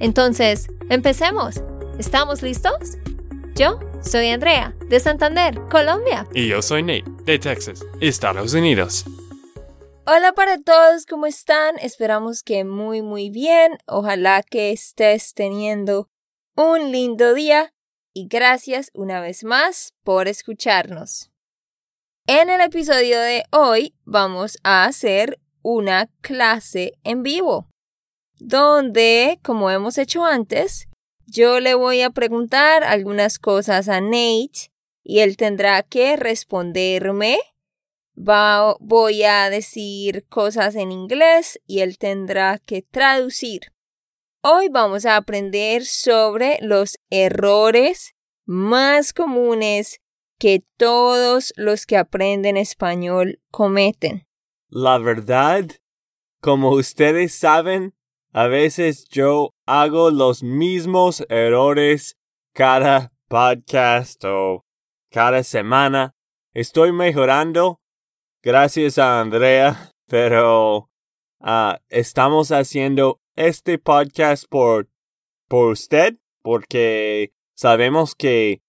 Entonces, empecemos. ¿Estamos listos? Yo soy Andrea, de Santander, Colombia. Y yo soy Nate, de Texas, Estados Unidos. Hola para todos, ¿cómo están? Esperamos que muy muy bien. Ojalá que estés teniendo un lindo día y gracias una vez más por escucharnos. En el episodio de hoy vamos a hacer una clase en vivo, donde, como hemos hecho antes, yo le voy a preguntar algunas cosas a Nate y él tendrá que responderme. voy a decir cosas en inglés y él tendrá que traducir. Hoy vamos a aprender sobre los errores más comunes que todos los que aprenden español cometen. La verdad, como ustedes saben, a veces yo hago los mismos errores cada podcast o cada semana. Estoy mejorando, gracias a Andrea, pero ah, estamos haciendo este podcast por, por usted, porque sabemos que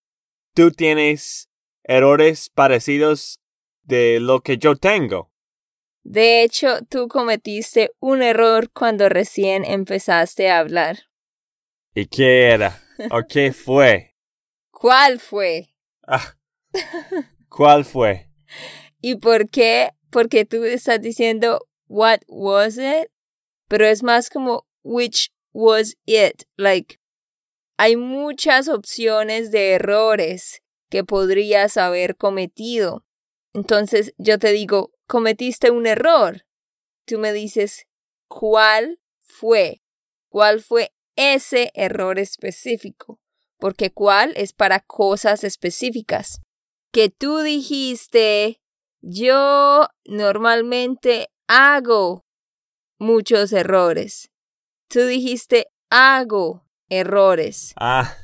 tú tienes errores parecidos de lo que yo tengo. De hecho, tú cometiste un error cuando recién empezaste a hablar. ¿Y qué era? ¿O qué fue? ¿Cuál fue? Ah, ¿Cuál fue? ¿Y por qué? Porque tú estás diciendo what was it, pero es más como which was it. Like, hay muchas opciones de errores que podrías haber cometido. Entonces yo te digo, cometiste un error. Tú me dices, ¿cuál fue? ¿Cuál fue ese error específico? Porque cuál es para cosas específicas. Que tú dijiste, yo normalmente hago muchos errores. Tú dijiste, hago errores. Ah,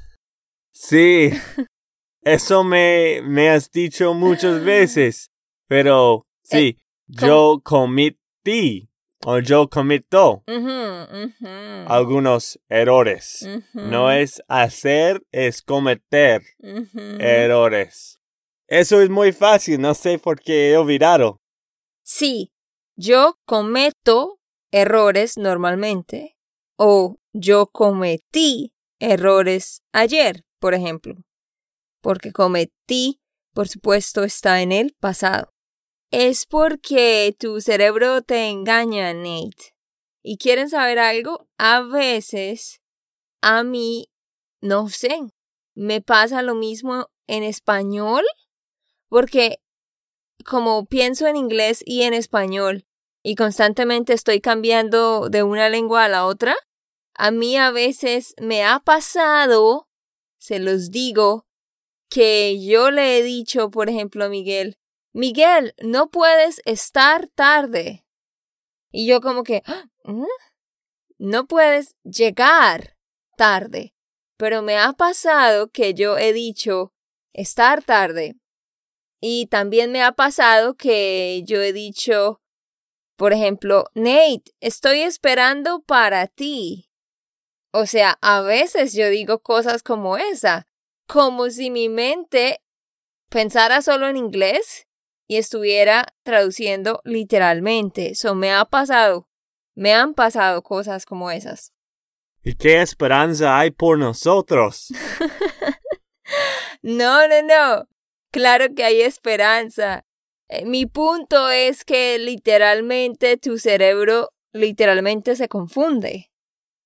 sí. Eso me, me has dicho muchas veces, pero sí, eh, yo cometí o yo cometo algunos errores. No es hacer, es cometer errores. Eso es muy fácil, no sé por qué he olvidado. Sí, yo cometo errores normalmente o yo cometí errores ayer, por ejemplo porque cometí, por supuesto, está en el pasado. Es porque tu cerebro te engaña, Nate. ¿Y quieren saber algo? A veces, a mí, no sé, me pasa lo mismo en español, porque como pienso en inglés y en español, y constantemente estoy cambiando de una lengua a la otra, a mí a veces me ha pasado, se los digo, que yo le he dicho, por ejemplo, a Miguel, Miguel, no puedes estar tarde. Y yo como que, ah, ¿Mm? no puedes llegar tarde. Pero me ha pasado que yo he dicho estar tarde. Y también me ha pasado que yo he dicho, por ejemplo, Nate, estoy esperando para ti. O sea, a veces yo digo cosas como esa, como si mi mente pensara solo en inglés y estuviera traduciendo literalmente. Eso me ha pasado, me han pasado cosas como esas. ¿Y qué esperanza hay por nosotros? no, no, no. Claro que hay esperanza. Eh, mi punto es que literalmente tu cerebro literalmente se confunde.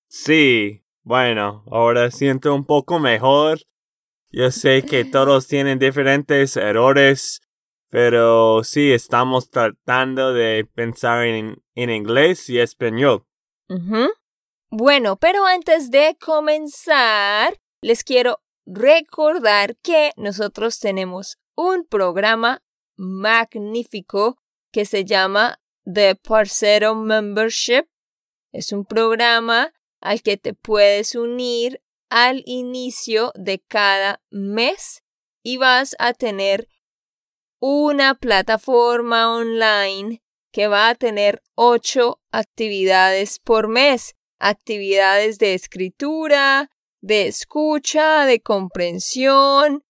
Sí, bueno, ahora siento un poco mejor yo sé que todos tienen diferentes errores, pero sí estamos tratando de pensar en, en inglés y español. Bueno, pero antes de comenzar, les quiero recordar que nosotros tenemos un programa magnífico que se llama The Parcero Membership. Es un programa al que te puedes unir al inicio de cada mes y vas a tener una plataforma online que va a tener ocho actividades por mes. Actividades de escritura, de escucha, de comprensión,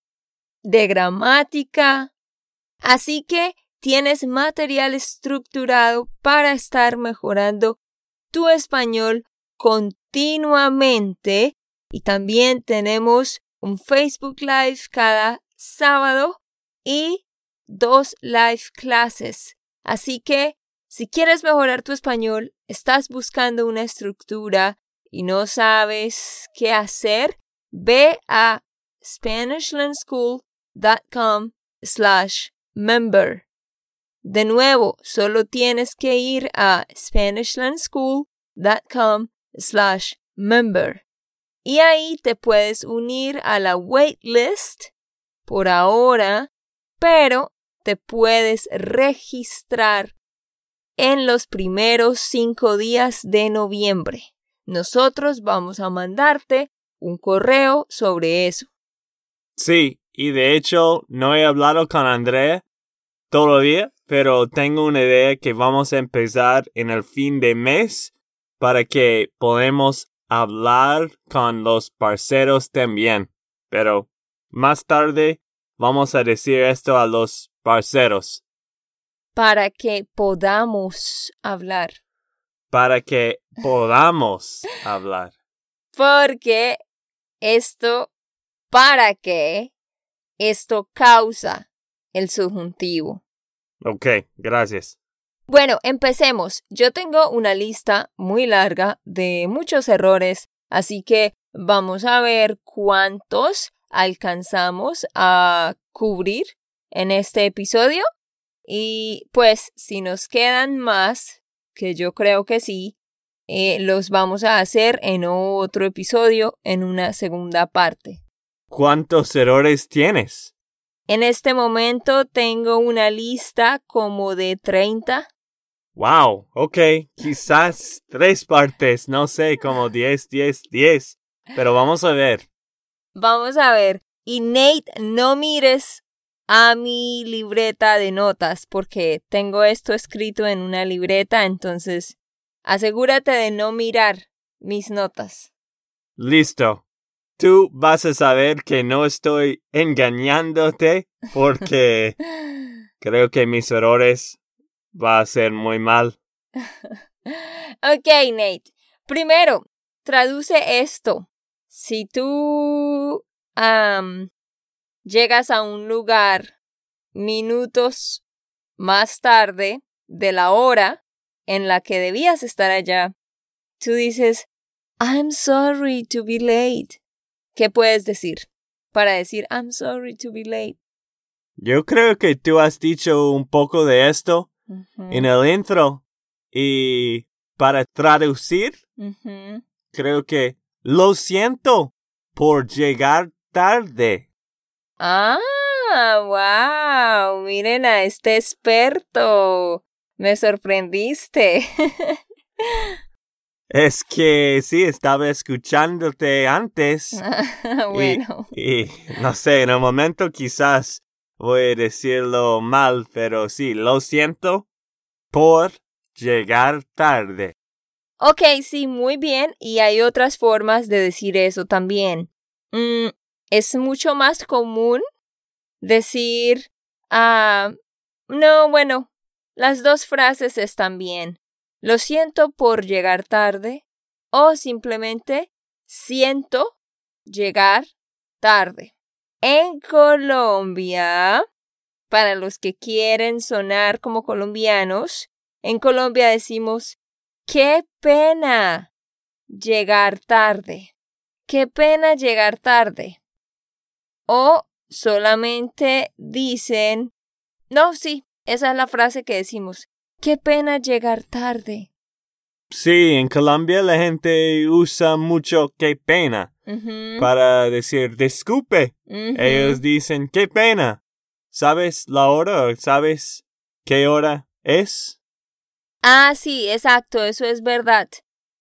de gramática. Así que tienes material estructurado para estar mejorando tu español continuamente y también tenemos un Facebook Live cada sábado y dos live clases. Así que si quieres mejorar tu español, estás buscando una estructura y no sabes qué hacer, ve a SpanishLandSchool.com slash member. De nuevo, solo tienes que ir a SpanishLandSchool.com slash member. Y ahí te puedes unir a la waitlist por ahora, pero te puedes registrar en los primeros cinco días de noviembre. Nosotros vamos a mandarte un correo sobre eso. Sí, y de hecho no he hablado con Andrea todavía, pero tengo una idea que vamos a empezar en el fin de mes para que podamos hablar con los parceros también. Pero más tarde vamos a decir esto a los parceros. Para que podamos hablar. Para que podamos hablar. Porque esto, para que, esto causa el subjuntivo. Ok, gracias. Bueno, empecemos. Yo tengo una lista muy larga de muchos errores, así que vamos a ver cuántos alcanzamos a cubrir en este episodio. Y pues si nos quedan más, que yo creo que sí, eh, los vamos a hacer en otro episodio, en una segunda parte. ¿Cuántos errores tienes? En este momento tengo una lista como de 30. Wow, ok, quizás tres partes, no sé, como 10, 10, 10, pero vamos a ver. Vamos a ver. Y Nate, no mires a mi libreta de notas porque tengo esto escrito en una libreta, entonces asegúrate de no mirar mis notas. Listo. Tú vas a saber que no estoy engañándote porque creo que mis errores va a ser muy mal. ok, Nate. Primero, traduce esto. Si tú llegas a un lugar minutos más tarde de la hora en la que debías estar allá, tú dices, I'm sorry to be late. ¿Qué puedes decir para decir I'm sorry to be late? Yo creo que tú has dicho un poco de esto en el intro. Y para traducir, creo que lo siento por llegar tarde. Ah, wow. Miren a este experto. Me sorprendiste. es que sí, estaba escuchándote antes. bueno. y, no sé, en el momento quizás voy a decirlo mal, pero sí, lo siento por llegar tarde. Ok, sí, muy bien. Y hay otras formas de decir eso también. Mm, es mucho más común decir, ah, no, bueno, las dos frases están bien. Lo siento por llegar tarde o simplemente siento llegar tarde. En Colombia, para los que quieren sonar como colombianos, en Colombia decimos, qué pena llegar tarde. Qué pena llegar tarde. O solamente dicen, no, sí, esa es la frase que decimos, qué pena llegar tarde. Sí, en Colombia la gente usa mucho qué pena para decir disculpe. Ellos dicen qué pena. ¿Sabes la hora o sabes qué hora es? Ah, sí, exacto, eso es verdad.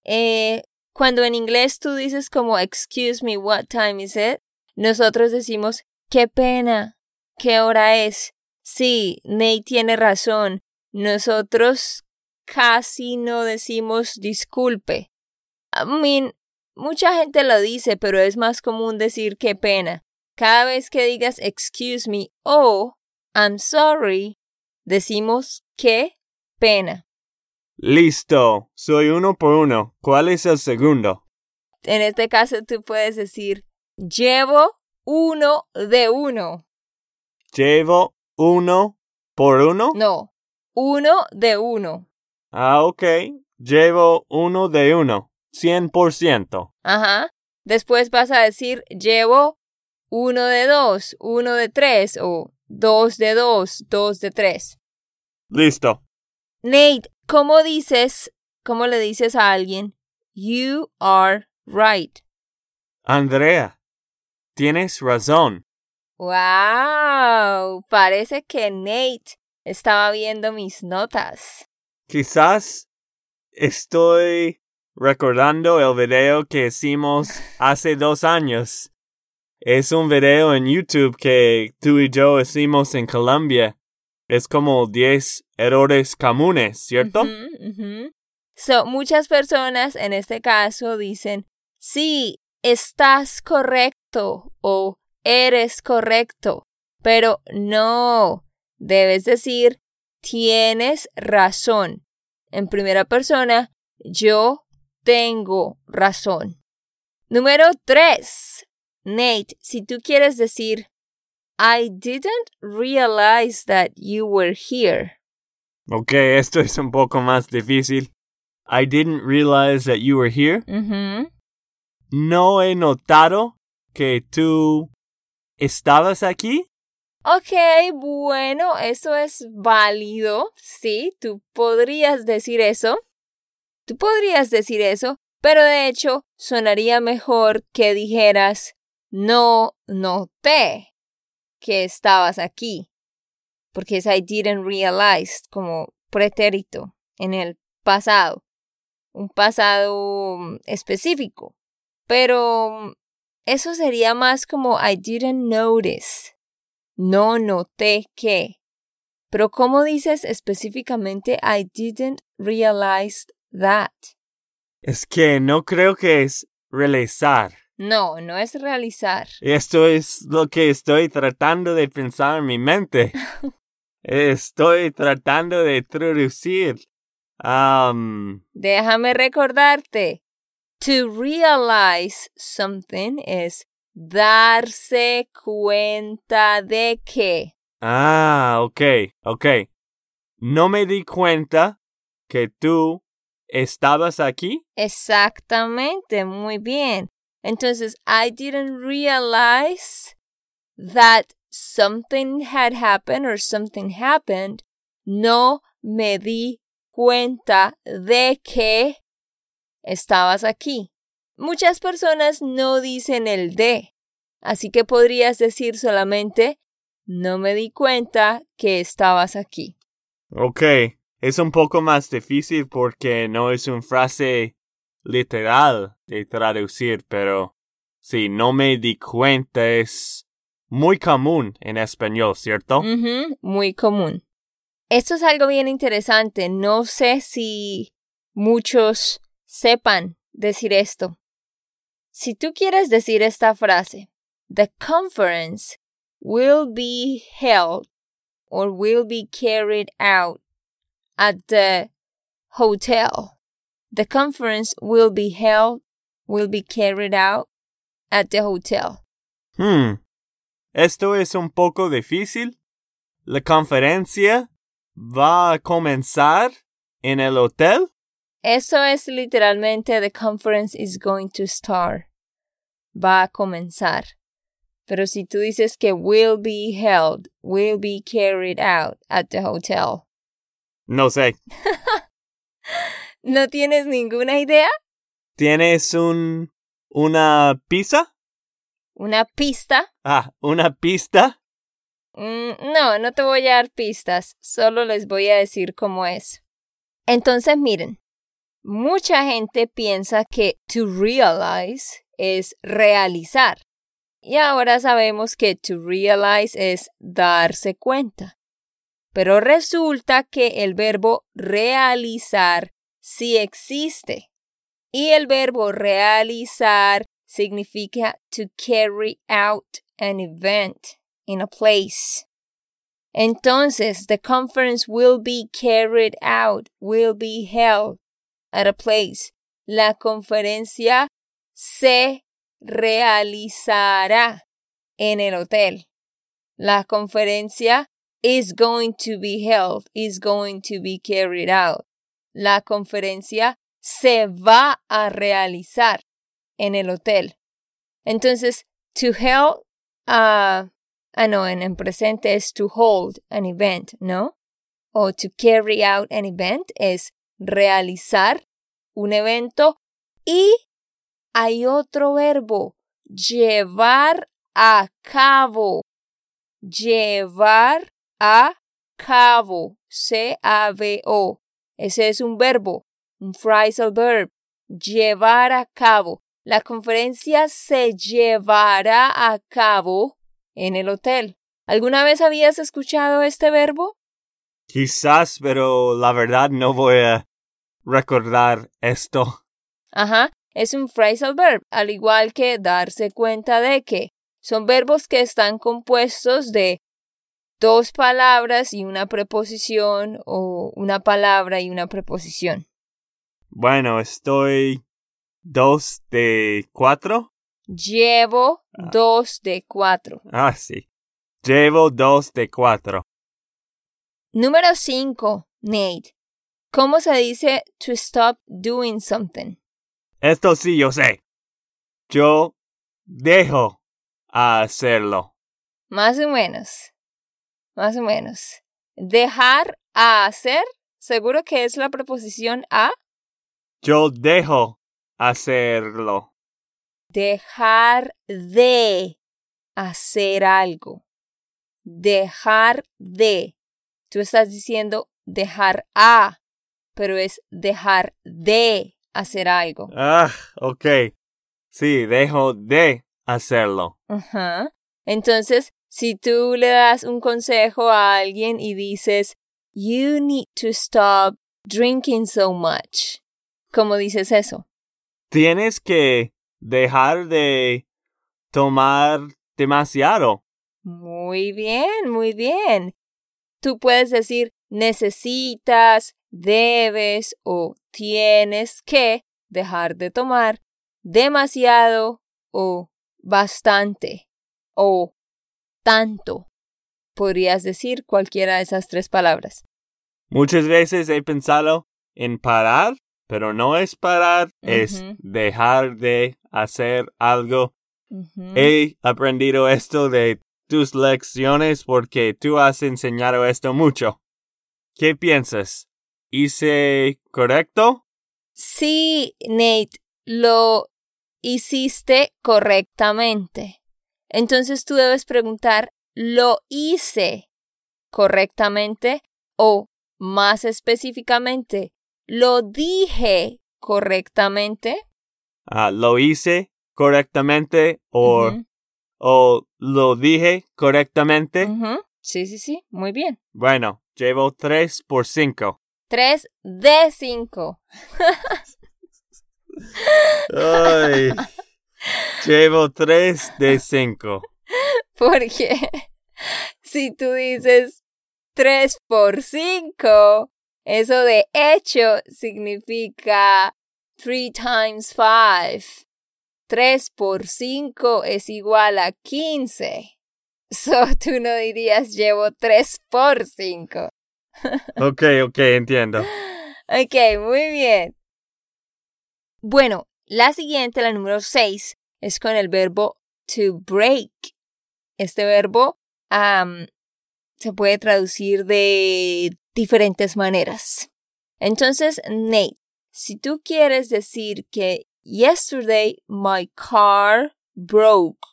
Eh, cuando en inglés tú dices como excuse me, what time is it? Nosotros decimos qué pena, qué hora es. Sí, Nate tiene razón. Nosotros casi no decimos disculpe. I mean, mucha gente lo dice, pero es más común decir qué pena. Cada vez que digas excuse me o I'm sorry, decimos qué pena. Listo. Soy uno por uno. ¿Cuál es el segundo? En este caso tú puedes decir llevo uno de uno. Llevo uno por uno. No, uno de uno. Ah, ok. Llevo uno de uno. Cien por ciento. Ajá. Después vas a decir llevo uno de dos, uno de tres o dos de dos, dos de tres. Listo. Nate, ¿cómo dices, cómo le dices a alguien? You are right. Andrea, tienes razón. Wow, parece que Nate estaba viendo mis notas. Quizás estoy recordando el video que hicimos hace dos años. Es un video en YouTube que tú y yo hicimos en Colombia. Es como 10 errores comunes, ¿cierto? So, muchas personas en este caso dicen, sí, estás correcto o eres correcto, pero no, debes decir, tienes razón. En primera persona, yo tengo razón. Número tres. Nate, si tú quieres decir, I didn't realize that you were here. Ok, esto es un poco más difícil. I didn't realize that you were here. No he notado que tú estabas aquí. Ok, bueno, eso es válido. Sí, tú podrías decir eso. Tú podrías decir eso, pero de hecho sonaría mejor que dijeras no noté que estabas aquí. Porque es I didn't realize como pretérito en el pasado. Un pasado mm, específico. Pero mm, eso sería más como I didn't notice. No noté que. Pero ¿cómo dices específicamente I didn't realize that? Es que no creo que es realizar. No, no es realizar. Esto es lo que estoy tratando de pensar en mi mente. Estoy tratando de traducir. Um, Déjame recordarte. To realize something es darse cuenta de que. ah, ok, ok. No me di cuenta que tú estabas aquí. Exactamente, muy bien. Entonces, I didn't realize that something had happened or something happened. No me di cuenta de que estabas aquí. Muchas personas no dicen el de, así que podrías decir solamente no me di cuenta que estabas aquí. Ok, es un poco más difícil porque no es una frase literal de traducir, pero sí, no me di cuenta es muy común en español, ¿cierto? Muy común. Esto es algo bien interesante. No sé si muchos sepan decir esto. Si tú quieres decir esta frase, the conference will be held or will be carried out at the hotel. The conference will be held, will be carried out at the hotel. Hmm. Esto es un poco difícil. La conferencia va a comenzar en el hotel. Eso es literalmente the conference is going to start. Va a comenzar. Pero si tú dices que will be held, will be carried out at the hotel. No sé. ¿No tienes ninguna idea? ¿Tienes un una pizza? ¿Una pista? Ah, una pista. Mm, no, no te voy a dar pistas, solo les voy a decir cómo es. Entonces, miren, mucha gente piensa que to realize es realizar. Y ahora sabemos que to realize es darse cuenta. Pero resulta que el verbo realizar sí existe. Y el verbo realizar significa to carry out an event in a place. Entonces, the conference will be carried out, will be held at a place. La conferencia se realizará en el hotel. La conferencia is going to be held, is going to be carried out. La conferencia se va a realizar en el hotel. Entonces, to hold, uh, ah, no, en presente es to hold an event, ¿no? O to carry out an event es realizar un evento y hay otro verbo, llevar a cabo. Llevar a cabo. C-A-B-O. Ese es un verbo, un phrasal verb. Llevar a cabo. La conferencia se llevará a cabo en el hotel. ¿Alguna vez habías escuchado este verbo? Quizás, pero la verdad no voy a recordar esto. Ajá, es un phrasal verb, al igual que darse cuenta de que son verbos que están compuestos de dos palabras y una preposición o una palabra y una preposición. Bueno, estoy dos de cuatro. Llevo ah. dos de cuatro. Ah, sí. Llevo dos de cuatro. Número cinco, Nate. ¿Cómo se dice to stop doing something? Esto sí yo sé. Yo dejo hacerlo. Más o menos. Más o menos. Dejar a hacer, seguro que es la preposición a. Yo dejo hacerlo. Dejar de hacer algo. Dejar de. Tú estás diciendo dejar a, pero es dejar de hacer algo. Ah, ok. Sí, dejo de hacerlo. Ajá. Entonces, si tú le das un consejo a alguien y dices, You need to stop drinking so much. ¿Cómo dices eso? tienes que dejar de tomar demasiado. Muy bien, muy bien. Tú puedes decir necesitas, debes o tienes que dejar de tomar demasiado o bastante o tanto. Podrías decir cualquiera de esas tres palabras. Muchas veces he pensado en parar pero no es parar, es dejar de hacer algo. He aprendido esto de tus lecciones porque tú has enseñado esto mucho. ¿Qué piensas? ¿Hice correcto? Sí, Nate, lo hiciste correctamente. Entonces tú debes preguntar, ¿lo hice correctamente? O, más específicamente, ¿Lo dije correctamente? Ah, ¿Lo hice correctamente o, o lo dije correctamente? Sí, sí, sí, muy bien. Bueno, llevo tres por cinco. Tres de cinco. Ay, llevo tres de cinco. Porque si tú dices tres por cinco, eso de hecho significa 3 times 5. 3 por 5 es igual a 15. So tú no dirías llevo 3 por 5. ok, ok, entiendo. Ok, muy bien. Bueno, la siguiente, la número 6, es con el verbo to break. Este verbo se puede traducir de diferentes maneras. Entonces, Nate, si tú quieres decir que yesterday my car broke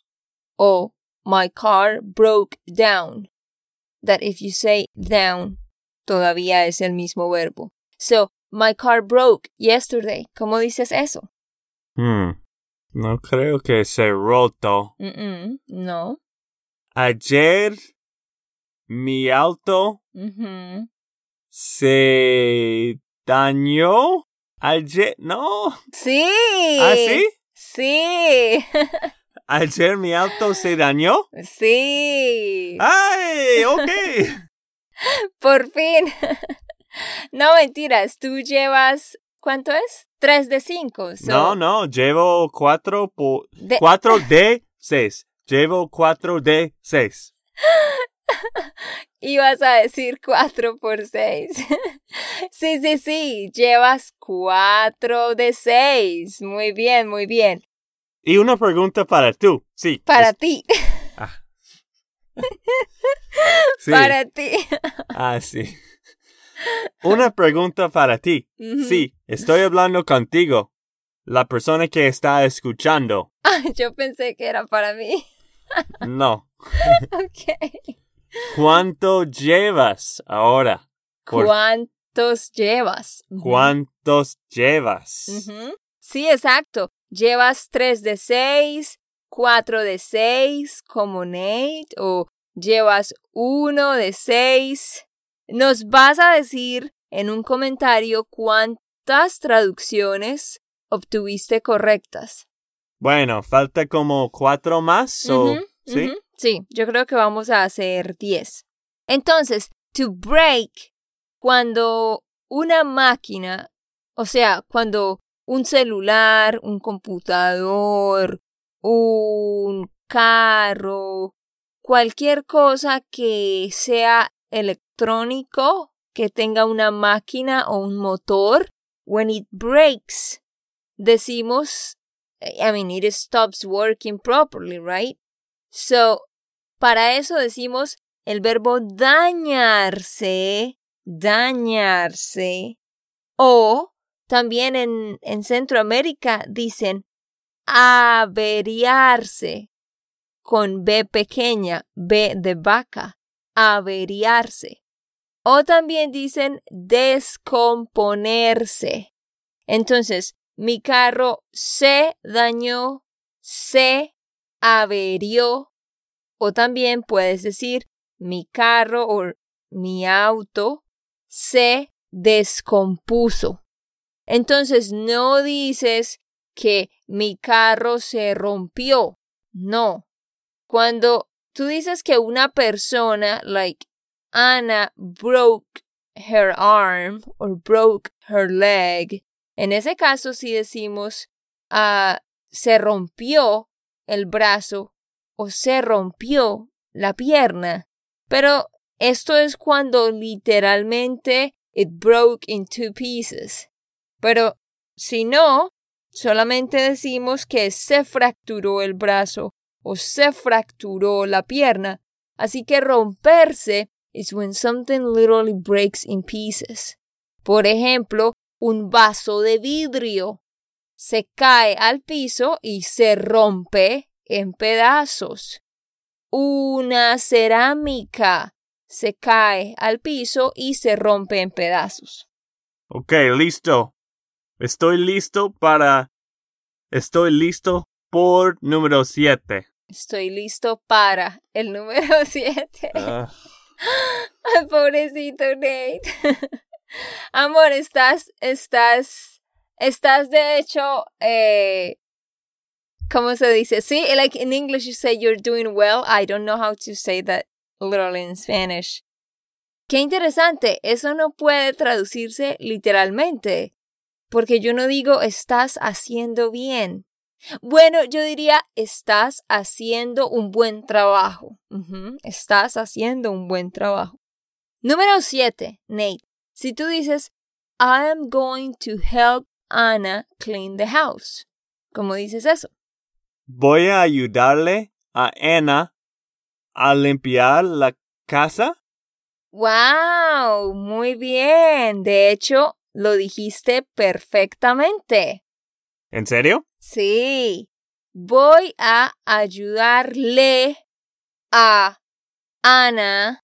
o my car broke down, that if you say down, todavía es el mismo verbo. So, my car broke yesterday. ¿Cómo dices eso? Hmm. No creo que se roto. Mm -mm, no. Ayer mi auto Ujú. se dañó. Ayer, no. Sí. ¿Ah, sí? Sí. Ayer mi auto se dañó. sí. ¡Ay! Ok. Por fin. no mentiras, tú llevas, ¿cuánto es? Tres de cinco. so- no, no, llevo cuatro por. De- Cuatro de seis. Llevo cuatro de seis. Ibas a decir cuatro por seis. sí, sí, sí, llevas cuatro de seis. Muy bien, muy bien. Y una pregunta para tú. Sí. Para es- ti, sí. para ti. Ah, sí. Una pregunta para ti. Ujú. Sí, estoy hablando contigo. La persona que está escuchando. Ah, yo pensé que era para mí. No. ok. ¿Cuánto llevas ahora? Por- ¿Cuántos llevas? ¿Cuántos llevas? Sí, exacto. Llevas tres de seis, cuatro de seis, como Nate, o llevas uno de seis. Nos vas a decir en un comentario cuántas traducciones obtuviste correctas. Bueno, falta como cuatro más. o- ¿Sí? Sí, yo creo que vamos a hacer 10. Entonces, to break, cuando una máquina, o sea, cuando un celular, un computador, un carro, cualquier cosa que sea electrónico, que tenga una máquina o un motor, when it breaks, decimos, I mean, it stops working properly, right? So, para eso decimos el verbo dañarse, dañarse. O también en, en Centroamérica dicen averiarse con B pequeña, B de vaca, averiarse. O también dicen descomponerse. Entonces, mi carro se dañó, se averió. O también puedes decir mi carro o mi auto se descompuso. Entonces no dices que mi carro se rompió. No. Cuando tú dices que una persona, like Anna, broke her arm or broke her leg, en ese caso sí decimos ah, se rompió el brazo o se rompió la pierna. Pero esto es cuando literalmente it broke in two pieces. Pero si no, solamente decimos que se fracturó el brazo o se fracturó la pierna. Así que romperse is when something literally breaks in pieces. Por ejemplo, un vaso de vidrio se cae al piso y se rompe en pedazos. Una cerámica se cae al piso y se rompe en pedazos. Ok, listo. Estoy listo para... Estoy listo por número siete. Estoy listo para el número 7. Ah, Ay, pobrecito Nate. Amor, estás, estás, estás de hecho, eh, ¿cómo se dice? Sí, like in English you say you're doing well. I don't know how to say that literally in Spanish. Qué interesante, eso no puede traducirse literalmente, porque yo no digo estás haciendo bien. Bueno, yo diría estás haciendo un buen trabajo. Estás haciendo un buen trabajo. Número 7, Nate. Si tú dices, I am going to help Anna clean the house. ¿Cómo dices eso? Voy a ayudarle a Anna a limpiar la casa. ¡Wow! Muy bien. De hecho, lo dijiste perfectamente. ¿En serio? Sí. Voy a ayudarle a Ana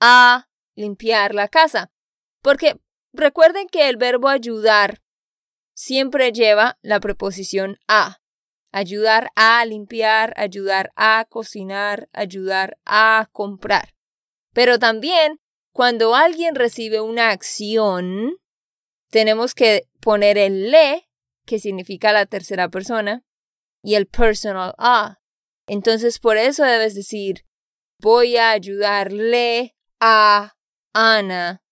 a limpiar la casa. Porque recuerden que el verbo ayudar siempre lleva la preposición a. Ayudar a limpiar, ayudar a cocinar, ayudar a comprar. Pero también cuando alguien recibe una acción, tenemos que poner el le, que significa la tercera persona, y el personal a. Entonces por eso debes decir, voy a ayudarle a Ana.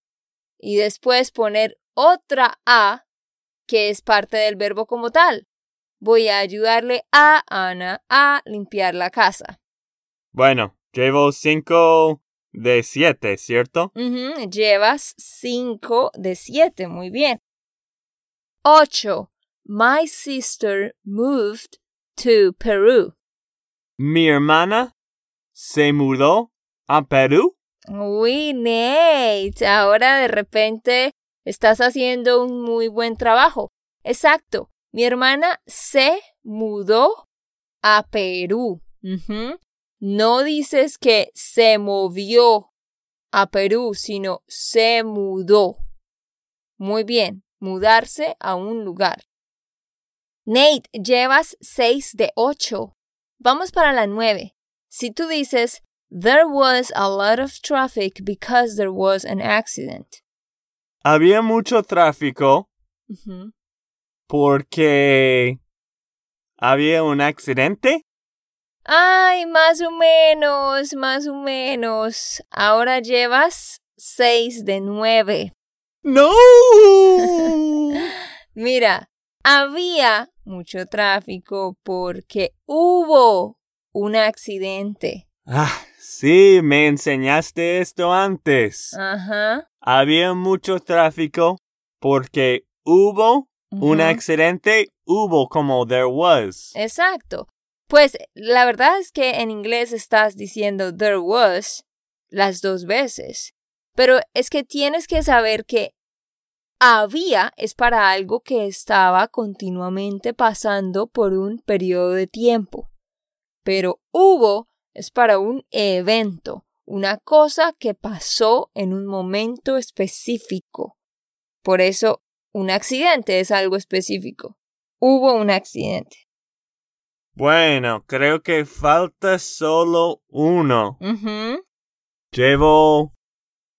Y después poner otra a, que es parte del verbo como tal. Voy a ayudarle a Ana a limpiar la casa. Bueno, llevo cinco de siete, ¿cierto? Llevas cinco de siete, muy bien. Ocho. My sister moved to Peru. Mi hermana se mudó a Perú. Uy, Nate, ahora de repente estás haciendo un muy buen trabajo. Exacto, mi hermana se mudó a Perú. No dices que se movió a Perú, sino se mudó. Muy bien, mudarse a un lugar. Nate, llevas seis de ocho. Vamos para la nueve. Si tú dices, There was a lot of traffic because there was an accident. Había mucho tráfico. Porque había un accidente. Ay, más o menos, más o menos. Ahora llevas seis de nueve. ¡No! Mira, había mucho tráfico porque hubo un accidente. ah, sí, me enseñaste esto antes. Ajá. Había mucho tráfico porque hubo un accidente. Hubo como there was. Exacto. Pues la verdad es que en inglés estás diciendo there was las dos veces. Pero es que tienes que saber que había es para algo que estaba continuamente pasando por un periodo de tiempo. Pero hubo es para un evento, una cosa que pasó en un momento específico. Por eso, un accidente es algo específico. Hubo un accidente. Bueno, creo que falta solo uno. Llevo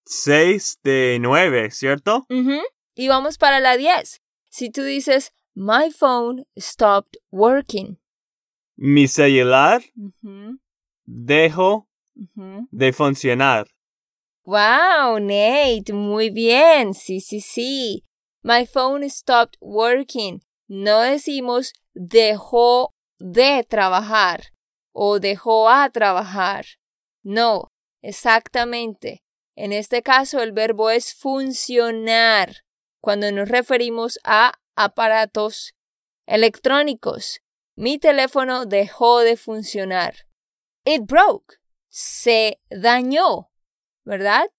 seis de nueve, ¿cierto? Y vamos para la 10. Si tú dices, My phone stopped working. Mi celular Ujú, dejó de funcionar. Wow, Nate, muy bien. Sí, sí, sí. My phone stopped working. No decimos dejó de trabajar o dejó a trabajar. No, exactamente. En este caso el verbo es funcionar cuando nos referimos a aparatos electrónicos. Mi teléfono dejó de funcionar. It broke. Se dañó. ¿Verdad?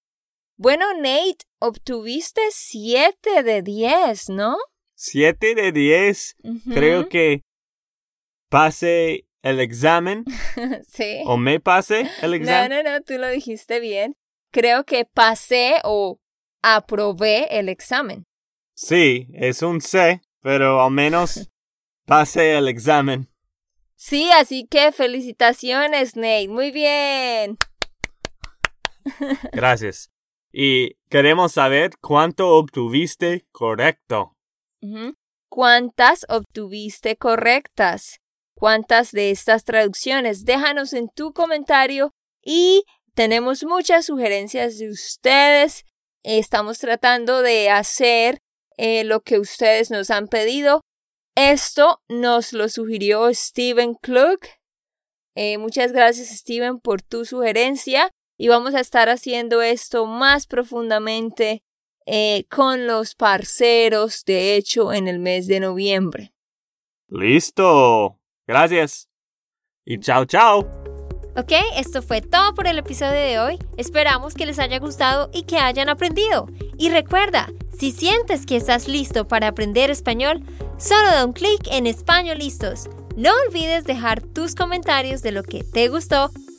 Bueno, Nate, obtuviste 7 de 10, ¿no? Siete de diez. Creo Ujú. que pase el examen sí. o me pase el No, examen. no, no, tú lo dijiste bien. Creo que pasé o aprobé el examen. Sí, es un C, pero al menos pase el examen. Sí, así que felicitaciones, Nate. Muy bien. Gracias. Y queremos saber cuánto obtuviste correcto. ¿Cuántas obtuviste correctas? ¿Cuántas de estas traducciones? Déjanos en tu comentario y tenemos muchas sugerencias de ustedes. Estamos tratando de hacer eh, lo que ustedes nos han pedido. Esto nos lo sugirió Steven Klug. Eh, muchas gracias Steven por tu sugerencia y vamos a estar haciendo esto más profundamente eh, con los parceros, de hecho, en el mes de noviembre. Listo. Gracias. Y chao, chao. Ok, esto fue todo por el episodio de hoy. Esperamos que les haya gustado y que hayan aprendido. Y recuerda, Si sientes que estás listo para aprender español, solo da un clic en Español Listos. No olvides dejar tus comentarios de lo que te gustó